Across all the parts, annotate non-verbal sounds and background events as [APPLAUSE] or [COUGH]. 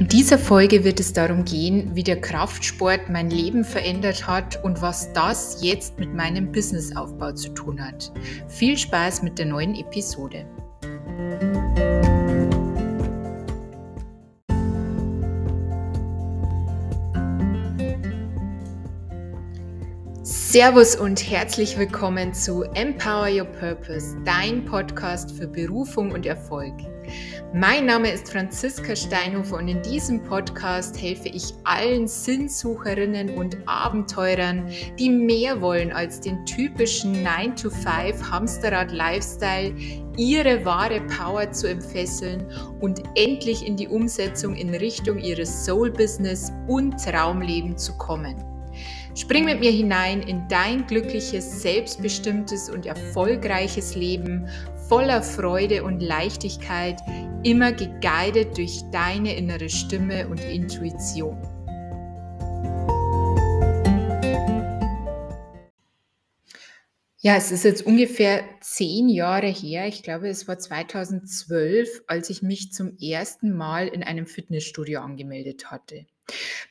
In dieser Folge wird es darum gehen, wie der Kraftsport mein Leben verändert hat und was das jetzt mit meinem Businessaufbau zu tun hat. Viel Spaß mit der neuen Episode. Servus und herzlich willkommen zu Empower Your Purpose, dein Podcast für Berufung und Erfolg. Mein Name ist Franziska Steinhofer und in diesem Podcast helfe ich allen Sinnsucherinnen und Abenteurern, die mehr wollen als den typischen 9-to-5 Hamsterrad-Lifestyle, ihre wahre Power zu entfesseln und endlich in die Umsetzung in Richtung ihres Soul-Business und Traumleben zu kommen. Spring mit mir hinein in dein glückliches, selbstbestimmtes und erfolgreiches Leben voller Freude und Leichtigkeit, immer geguidet durch deine innere Stimme und Intuition. Ja, es ist jetzt ungefähr zehn Jahre her. Ich glaube, es war 2012, als ich mich zum ersten Mal in einem Fitnessstudio angemeldet hatte.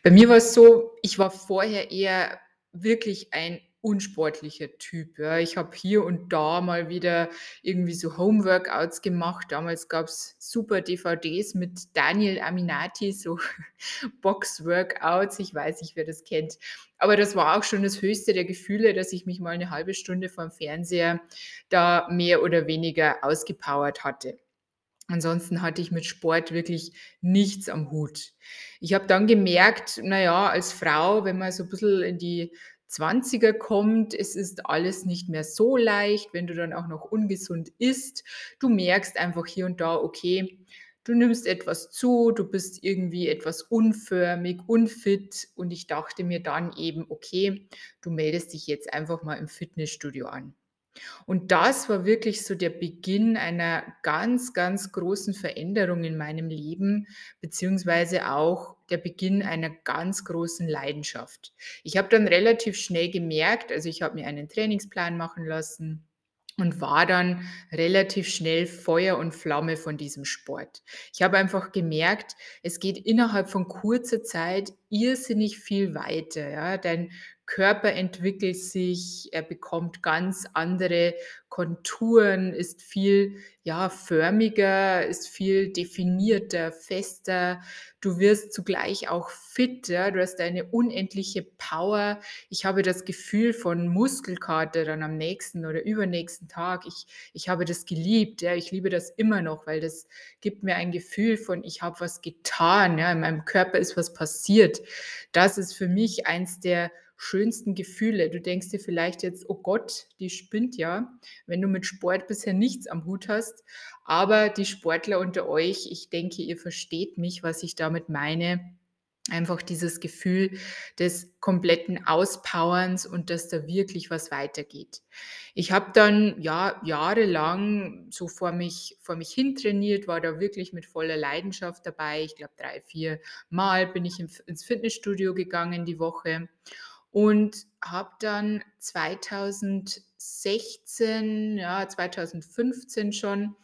Bei mir war es so, ich war vorher eher wirklich ein unsportlicher Typ. Ja. Ich habe hier und da mal wieder irgendwie so Homeworkouts gemacht. Damals gab es super DVDs mit Daniel Aminati, so [LAUGHS] Box-Workouts. Ich weiß nicht, wer das kennt. Aber das war auch schon das höchste der Gefühle, dass ich mich mal eine halbe Stunde vorm Fernseher da mehr oder weniger ausgepowert hatte. Ansonsten hatte ich mit Sport wirklich nichts am Hut. Ich habe dann gemerkt, naja, als Frau, wenn man so ein bisschen in die 20er kommt, es ist alles nicht mehr so leicht, wenn du dann auch noch ungesund isst. Du merkst einfach hier und da, okay, du nimmst etwas zu, du bist irgendwie etwas unförmig, unfit und ich dachte mir dann eben, okay, du meldest dich jetzt einfach mal im Fitnessstudio an. Und das war wirklich so der Beginn einer ganz, ganz großen Veränderung in meinem Leben, beziehungsweise auch der Beginn einer ganz großen Leidenschaft. Ich habe dann relativ schnell gemerkt, also ich habe mir einen Trainingsplan machen lassen und war dann relativ schnell Feuer und Flamme von diesem Sport. Ich habe einfach gemerkt, es geht innerhalb von kurzer Zeit irrsinnig viel weiter. Ja? Dein Körper entwickelt sich, er bekommt ganz andere Konturen, ist viel ja, förmiger, ist viel definierter, fester. Du wirst zugleich auch fit, du hast eine unendliche Power. Ich habe das Gefühl von Muskelkater dann am nächsten oder übernächsten Tag. Ich, ich habe das geliebt, ja? ich liebe das immer noch, weil das gibt mir ein Gefühl von, ich habe was getan, ja? in meinem Körper ist was passiert. Das ist für mich eins der schönsten Gefühle. Du denkst dir vielleicht jetzt, oh Gott, die spinnt ja, wenn du mit Sport bisher nichts am Hut hast. Aber die Sportler unter euch, ich denke, ihr versteht mich, was ich damit meine. Einfach dieses Gefühl des kompletten Auspowerns und dass da wirklich was weitergeht. Ich habe dann ja jahrelang so vor mich, vor mich hin trainiert, war da wirklich mit voller Leidenschaft dabei. Ich glaube, drei, vier Mal bin ich ins Fitnessstudio gegangen die Woche und habe dann 2016, ja, 2015 schon,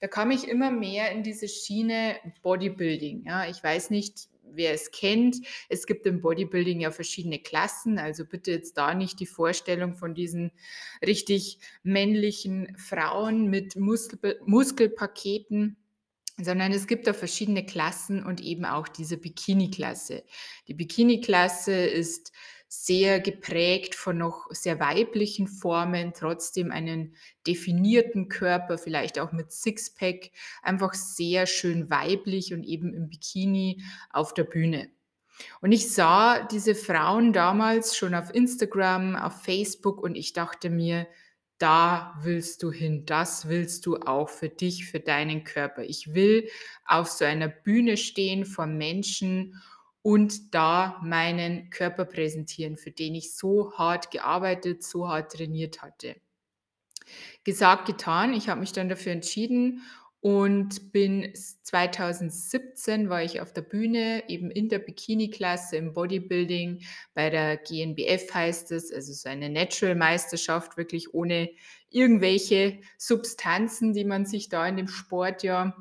da kam ich immer mehr in diese Schiene Bodybuilding. Ja, ich weiß nicht, wer es kennt. Es gibt im Bodybuilding ja verschiedene Klassen, also bitte jetzt da nicht die Vorstellung von diesen richtig männlichen Frauen mit Muskel Muskelpaketen sondern es gibt da verschiedene Klassen und eben auch diese Bikini-Klasse. Die Bikini-Klasse ist sehr geprägt von noch sehr weiblichen Formen, trotzdem einen definierten Körper, vielleicht auch mit Sixpack, einfach sehr schön weiblich und eben im Bikini auf der Bühne. Und ich sah diese Frauen damals schon auf Instagram, auf Facebook und ich dachte mir, da willst du hin, das willst du auch für dich, für deinen Körper. Ich will auf so einer Bühne stehen vor Menschen und da meinen Körper präsentieren, für den ich so hart gearbeitet, so hart trainiert hatte. Gesagt, getan. Ich habe mich dann dafür entschieden und bin 2017 war ich auf der Bühne, eben in der Bikini-Klasse im Bodybuilding bei der GNBF heißt es, also so eine Natural-Meisterschaft, wirklich ohne irgendwelche Substanzen, die man sich da in dem Sport ja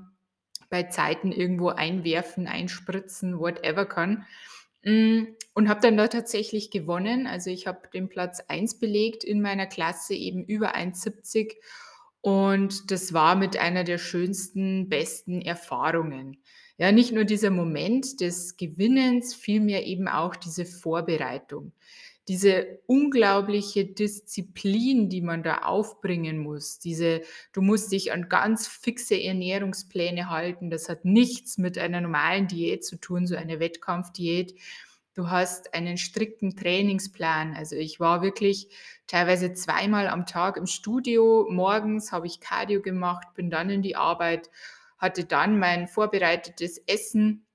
bei Zeiten irgendwo einwerfen, einspritzen, whatever kann. Hm, und habe dann da tatsächlich gewonnen. Also, ich habe den Platz 1 belegt in meiner Klasse, eben über 1,70 und das war mit einer der schönsten, besten Erfahrungen. Ja, nicht nur dieser Moment des Gewinnens, vielmehr eben auch diese Vorbereitung. Diese unglaubliche Disziplin, die man da aufbringen muss, diese du musst dich an ganz fixe Ernährungspläne halten. Das hat nichts mit einer normalen Diät zu tun, so eine Wettkampfdiät. Du hast einen strikten Trainingsplan. Also, ich war wirklich teilweise zweimal am Tag im Studio. Morgens habe ich Cardio gemacht, bin dann in die Arbeit, hatte dann mein vorbereitetes Essen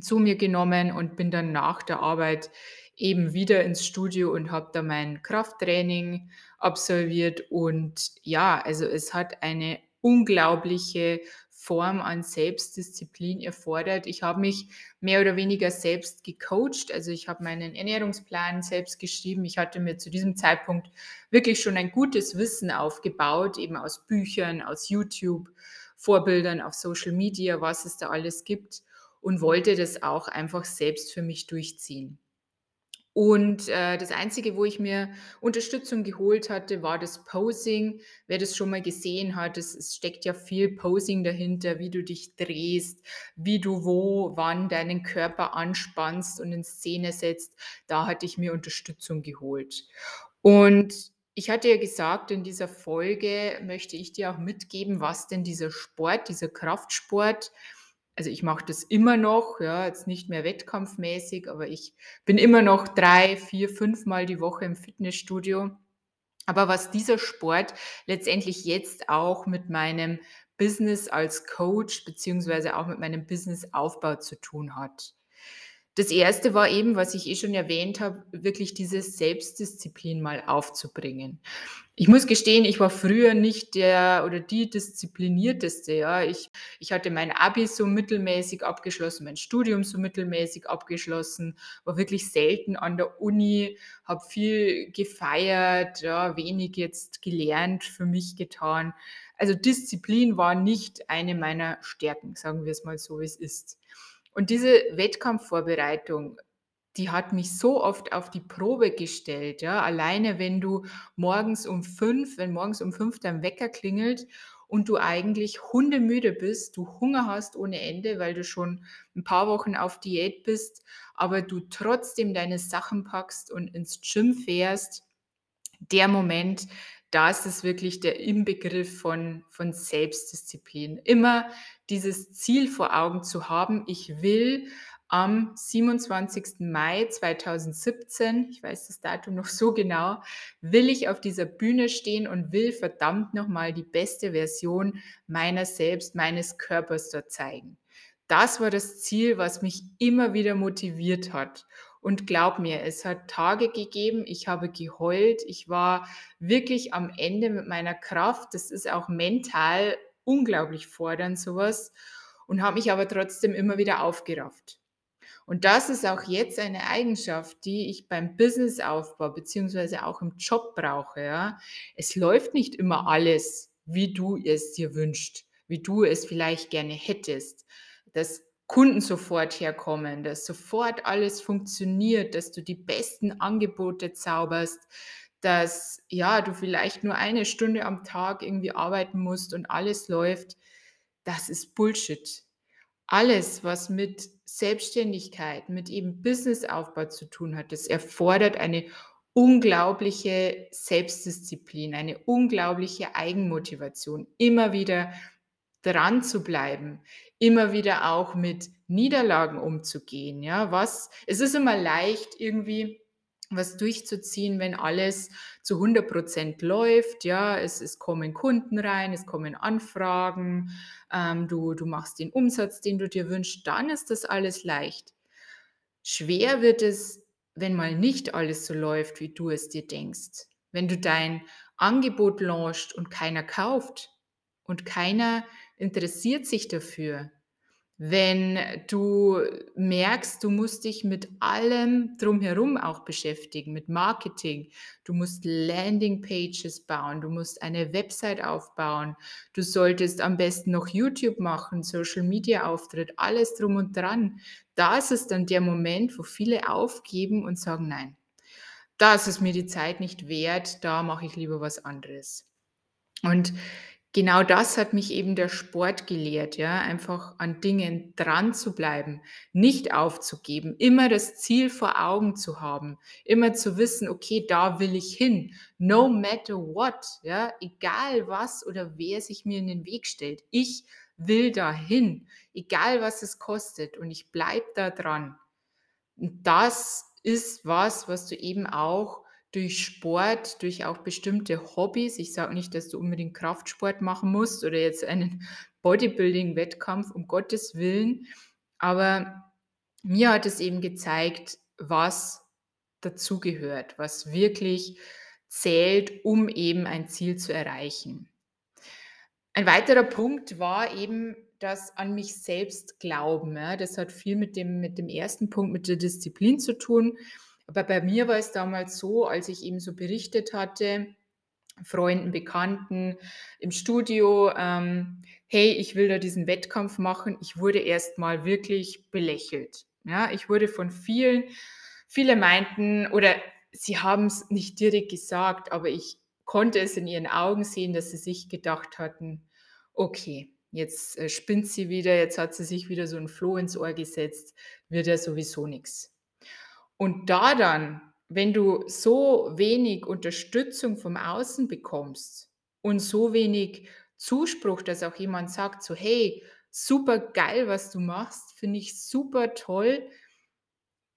zu mir genommen und bin dann nach der Arbeit eben wieder ins Studio und habe da mein Krafttraining absolviert. Und ja, also es hat eine unglaubliche Form an Selbstdisziplin erfordert. Ich habe mich mehr oder weniger selbst gecoacht. Also ich habe meinen Ernährungsplan selbst geschrieben. Ich hatte mir zu diesem Zeitpunkt wirklich schon ein gutes Wissen aufgebaut, eben aus Büchern, aus YouTube, Vorbildern auf Social Media, was es da alles gibt und wollte das auch einfach selbst für mich durchziehen. Und, äh, das Einzige, wo ich mir Unterstützung geholt hatte, war das Posing. Wer das schon mal gesehen hat, es es steckt ja viel Posing dahinter, wie du dich drehst, wie du wo, wann deinen Körper anspannst und in Szene setzt. Da hatte ich mir Unterstützung geholt. Und ich hatte ja gesagt, in dieser Folge möchte ich dir auch mitgeben, was denn dieser Sport, dieser Kraftsport also ich mache das immer noch, ja, jetzt nicht mehr wettkampfmäßig, aber ich bin immer noch drei, vier, fünfmal die Woche im Fitnessstudio. Aber was dieser Sport letztendlich jetzt auch mit meinem Business als Coach beziehungsweise auch mit meinem Businessaufbau zu tun hat. Das erste war eben, was ich eh schon erwähnt habe, wirklich diese Selbstdisziplin mal aufzubringen. Ich muss gestehen, ich war früher nicht der oder die Disziplinierteste, ja. Ich ich hatte mein Abi so mittelmäßig abgeschlossen, mein Studium so mittelmäßig abgeschlossen, war wirklich selten an der Uni, habe viel gefeiert, ja, wenig jetzt gelernt, für mich getan. Also, Disziplin war nicht eine meiner Stärken, sagen wir es mal so, wie es ist. Und diese Wettkampfvorbereitung, die hat mich so oft auf die Probe gestellt, ja. Alleine wenn du morgens um 5 wenn morgens um 5 dein Wecker klingelt und du eigentlich hundemüde bist, du Hunger hast ohne Ende, weil du schon ein paar Wochen auf Diät bist, aber du trotzdem deine Sachen packst und ins Gym fährst. Der Moment, da ist es wirklich der Inbegriff von von Selbstdisziplin. Immer dieses Ziel vor Augen zu haben: „Ich will am 27. Mai 2017, ich weiß das Datum noch so genau, will ich auf dieser Bühne stehen und will verdammt noch mal die beste Version meiner selbst, meines Körpers dort zeigen. Das war das Ziel, was mich immer wieder motiviert hat. Und glaub mir, es hat Tage gegeben, ich habe geheult, ich war wirklich am Ende mit meiner Kraft. Das ist auch mental unglaublich fordernd, sowas, und habe mich aber trotzdem immer wieder aufgerafft. Und das ist auch jetzt eine Eigenschaft, die ich beim Businessaufbau beziehungsweise auch im Job brauche, ja. Es läuft nicht immer alles, wie du es dir wünschst, wie du es vielleicht gerne hättest, dass Kunden sofort herkommen, dass sofort alles funktioniert, dass du die besten Angebote zauberst, dass, ja, du vielleicht nur eine Stunde am Tag irgendwie arbeiten musst und alles läuft. Das ist Bullshit. Alles, was mit Selbstständigkeit, mit eben Businessaufbau zu tun hat, das erfordert eine unglaubliche Selbstdisziplin, eine unglaubliche Eigenmotivation, immer wieder dran zu bleiben, immer wieder auch mit Niederlagen umzugehen, ja? Was es ist immer leicht, irgendwie was durchzuziehen, wenn alles zu 100% läuft, ja. Es es kommen Kunden rein, es kommen Anfragen, ähm, du du machst den Umsatz, den du dir wünschst, dann ist das alles leicht. Schwer wird es, wenn mal nicht alles so läuft, wie du es dir denkst. Wenn du dein Angebot launchst und keiner kauft und keiner interessiert sich dafür. Wenn du merkst, du musst dich mit allem drumherum auch beschäftigen, mit Marketing. Du musst Landingpages bauen, du musst eine Website aufbauen, du solltest am besten noch YouTube machen, Social Media Auftritt, alles drum und dran. Da ist es dann der Moment, wo viele aufgeben und sagen, nein, da ist es mir die Zeit nicht wert, da mache ich lieber was anderes. Und genau das hat mich eben der Sport gelehrt, ja, einfach an Dingen dran zu bleiben, nicht aufzugeben, immer das Ziel vor Augen zu haben, immer zu wissen, okay, da will ich hin, no matter what, ja, egal was oder wer sich mir in den Weg stellt. Ich will dahin, egal was es kostet und ich bleibe da dran. Und das ist was, was du eben auch durch Sport, durch auch bestimmte Hobbys ich sage nicht, dass du unbedingt Kraftsport machen musst oder jetzt einen [LAUGHS] Bodybuilding-Wettkampf, um Gottes Willen, aber mir hat es eben gezeigt, was dazugehört, was wirklich zählt, um eben ein Ziel zu erreichen. Ein weiterer Punkt war eben das an mich selbst glauben, ja. Das hat viel mit dem mit dem ersten Punkt, mit der Disziplin zu tun. Aber bei mir war es damals so, als ich eben so berichtet hatte, Freunden, Bekannten im Studio, ähm: „Hey, ich will da diesen Wettkampf machen.“ Ich wurde erst mal wirklich belächelt, ja? Ich wurde von vielen viele meinten oder sie haben's nicht direkt gesagt, aber ich konnte es in ihren Augen sehen, dass sie sich gedacht hatten: „Okay, jetzt, äh, spinnt sie wieder, jetzt hat sie sich wieder so 'n Floh ins Ohr gesetzt, wird ja sowieso nix.“ Und da dann, wenn du so wenig Unterstützung vom Außen bekommst und so wenig Zuspruch, dass auch jemand sagt so: „Hey, supergeil, was du machst, finde ich super toll.“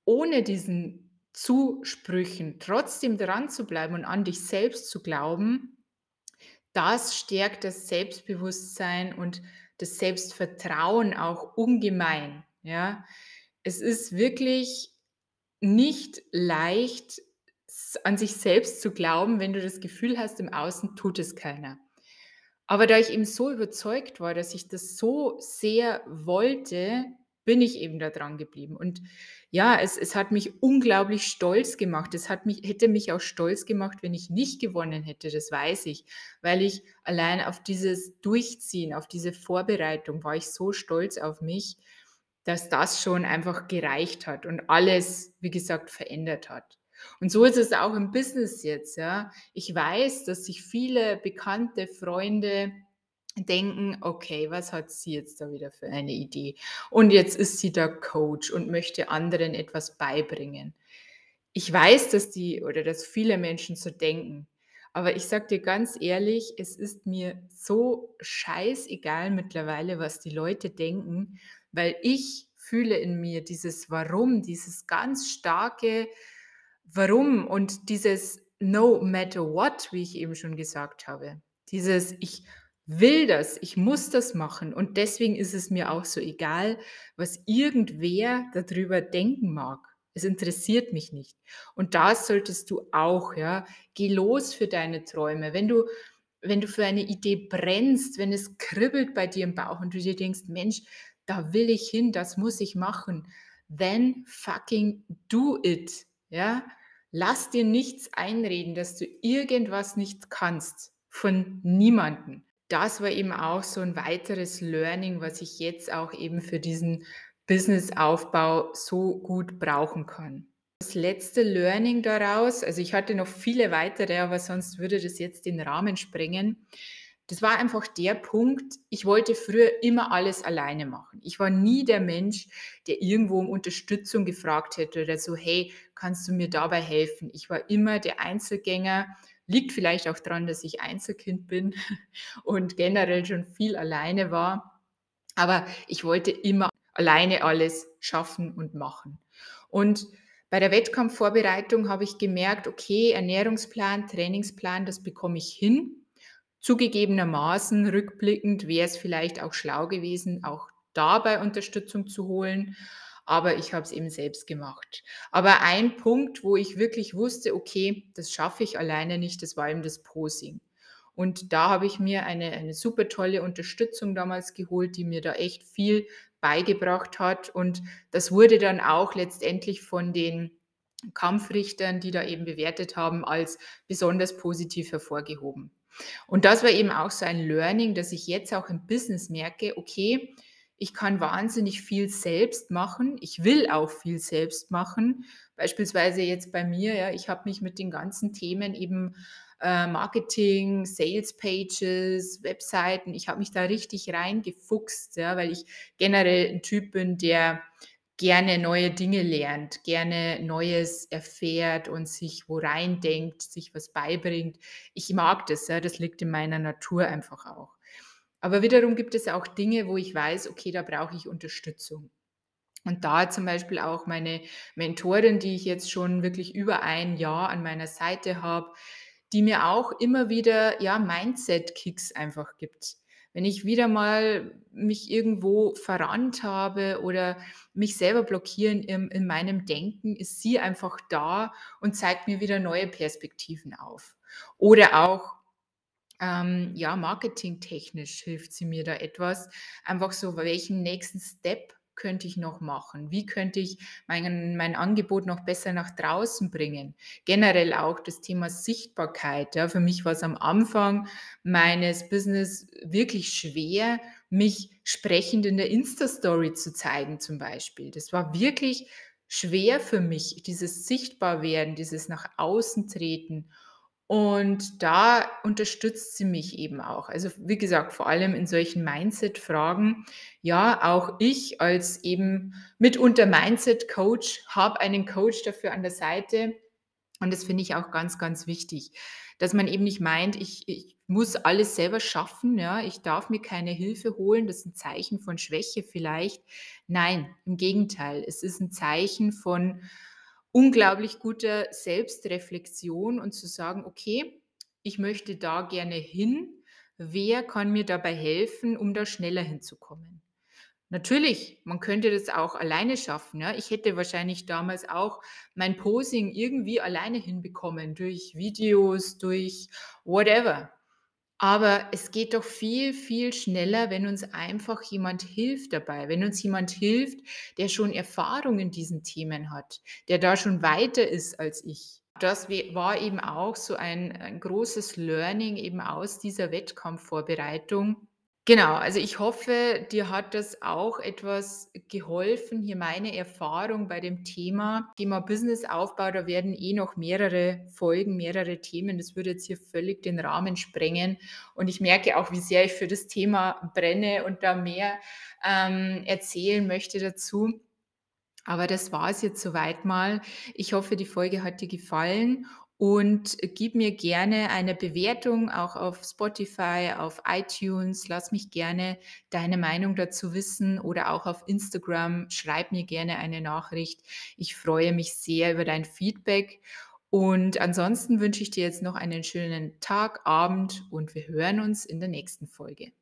Ohne diesen Zusprüchen trotzdem dran zu bleiben und an dich selbst zu glauben, das stärkt das Selbstbewusstsein und das Selbstvertrauen auch ungemein, ja? Es ist wirklich nicht leicht, an sich selbst zu glauben, wenn du das Gefühl hast, im Außen tut es keiner. Aber da ich eben so überzeugt war, dass ich das so sehr wollte, bin ich eben da dran geblieben. Und ja, es es hat mich unglaublich stolz gemacht. Es hat mich hätte mich auch stolz gemacht, wenn ich nicht gewonnen hätte, das weiß ich, weil ich allein auf dieses Durchziehen, auf diese Vorbereitung war ich so stolz auf mich, dass das schon einfach gereicht hat und alles, wie gesagt, verändert hat. Und so ist es auch im Business jetzt, ja. Ich weiß, dass sich viele Bekannte, Freunde denken: „Okay, was hat sie jetzt da wieder für eine Idee? Und jetzt ist sie der Coach und möchte anderen etwas beibringen.“ Ich weiß, dass die oder dass viele Menschen so denken, aber ich sage dir ganz ehrlich, es ist mir so scheißegal mittlerweile, was die Leute denken, weil ich fühle in mir dieses Warum, dieses ganz starke Warum und dieses no matter what, wie ich eben schon gesagt habe. Dieses: „Ich will das, ich muss das machen und deswegen ist es mir auch so egal, was irgendwer da drüber denken mag. Es interessiert mich nicht.“ Und das solltest du auch, ja. Geh los für deine Träume. Wenn du wenn du für eine Idee brennst, wenn es kribbelt bei dir im Bauch und du dir denkst: „Mensch, da will ich hin, das muss ich machen“, then fucking do it, ja? Lass dir nichts einreden, dass du irgendwas nicht kannst, von niemandem. Das war eben auch so 'n weiteres Learning, was ich jetzt auch eben für diesen Businessaufbau so gut brauchen kann. Das letzte Learning daraus also, ich hatte noch viele weitere, aber sonst würde das jetzt den Rahmen sprengen. Das war einfach der Punkt, ich wollte früher immer alles alleine machen. Ich war nie der Mensch, der irgendwo um Unterstützung gefragt hätte oder so: „Hey, kannst du mir dabei helfen?“ Ich war immer der Einzelgänger. Liegt vielleicht auch dran, dass ich Einzelkind bin [LAUGHS] und generell schon viel alleine war. Aber ich wollte immer alleine alles schaffen und machen. Und bei der Wettkampfvorbereitung habe ich gemerkt: Okay, Ernährungsplan, Trainingsplan, das bekomme ich hin. Zugegebenermaßen rückblickend wäre es vielleicht auch schlau gewesen, auch dabei Unterstützung zu holen, aber ich habe es eben selbst gemacht. Aber ein Punkt, wo ich wirklich wusste: „Okay, das schaffe ich alleine nicht“, das war eben das Posing. Und da habe ich mir eine eine super tolle Unterstützung damals geholt, die mir da echt viel beigebracht hat. Und das wurde dann auch letztendlich von den Kampfrichtern, die da eben bewertet haben, als besonders positiv hervorgehoben. Und das war eben auch so ein Learning, dass ich jetzt auch im Business merke, okay, ich kann wahnsinnig viel selbst machen. Ich will auch viel selbst machen. Beispielsweise jetzt bei mir, ja, ich habe mich mit den ganzen Themen eben äh, Marketing, Sales Pages, Webseiten, ich habe mich da richtig reingefuchst, ja, weil ich generell ein Typ bin, der gerne neue Dinge lernt, gerne Neues erfährt und sich wo rein denkt, sich was beibringt. Ich mag das, ja, das liegt in meiner Natur einfach auch. Aber wiederum gibt es auch Dinge, wo ich weiß, okay, da brauche ich Unterstützung. Und da zum Beispiel auch meine Mentorin, die ich jetzt schon wirklich über ein Jahr an meiner Seite habe, die mir auch immer wieder ja Mindset-Kicks einfach gibt. Wenn ich wieder mal mich irgendwo verrannt habe oder mich selber blockieren in, in meinem Denken, ist sie einfach da und zeigt mir wieder neue Perspektiven auf. Oder auch ähm, ja, marketingtechnisch hilft sie mir da etwas. Einfach so, welchen nächsten Step könnte ich noch machen? Wie könnte ich mein, mein Angebot noch besser nach draußen bringen? Generell auch das Thema Sichtbarkeit. Ja, für mich war es am Anfang meines Business wirklich schwer, mich sprechend in der Insta-Story zu zeigen, zum Beispiel. Das war wirklich schwer für mich, dieses Sichtbarwerden, dieses nach außen treten. Und da unterstützt sie mich eben auch. Also wie gesagt, vor allem in solchen Mindset-Fragen. Ja, auch ich als eben mitunter Mindset-Coach habe einen Coach dafür an der Seite. Und das finde ich auch ganz, ganz wichtig, dass man eben nicht meint, ich, ich muss alles selber schaffen. Ja, ich darf mir keine Hilfe holen. Das ist ein Zeichen von Schwäche vielleicht. Nein, im Gegenteil. Es ist ein Zeichen von unglaublich guter Selbstreflexion und zu sagen, okay, ich möchte da gerne hin. Wer kann mir dabei helfen, um da schneller hinzukommen? Natürlich, man könnte das auch alleine schaffen. Ja. Ich hätte wahrscheinlich damals auch mein Posing irgendwie alleine hinbekommen, durch Videos, durch whatever. Aber es geht doch viel, viel schneller, wenn uns einfach jemand hilft dabei, wenn uns jemand hilft, der schon Erfahrung in diesen Themen hat, der da schon weiter ist als ich. Das war eben auch so ein, ein großes Learning eben aus dieser Wettkampfvorbereitung, Genau, also ich hoffe, dir hat das auch etwas geholfen. Hier meine Erfahrung bei dem Thema, Thema Businessaufbau, da werden eh noch mehrere Folgen, mehrere Themen. Das würde jetzt hier völlig den Rahmen sprengen. Und ich merke auch, wie sehr ich für das Thema brenne und da mehr ähm, erzählen möchte dazu. Aber das war es jetzt soweit mal. Ich hoffe, die Folge hat dir gefallen und gib mir gerne eine Bewertung auch auf Spotify, auf iTunes. Lass mich gerne deine Meinung dazu wissen oder auch auf Instagram. Schreib mir gerne eine Nachricht. Ich freue mich sehr über dein Feedback. Und ansonsten wünsche ich dir jetzt noch einen schönen Tag, Abend und wir hören uns in der nächsten Folge.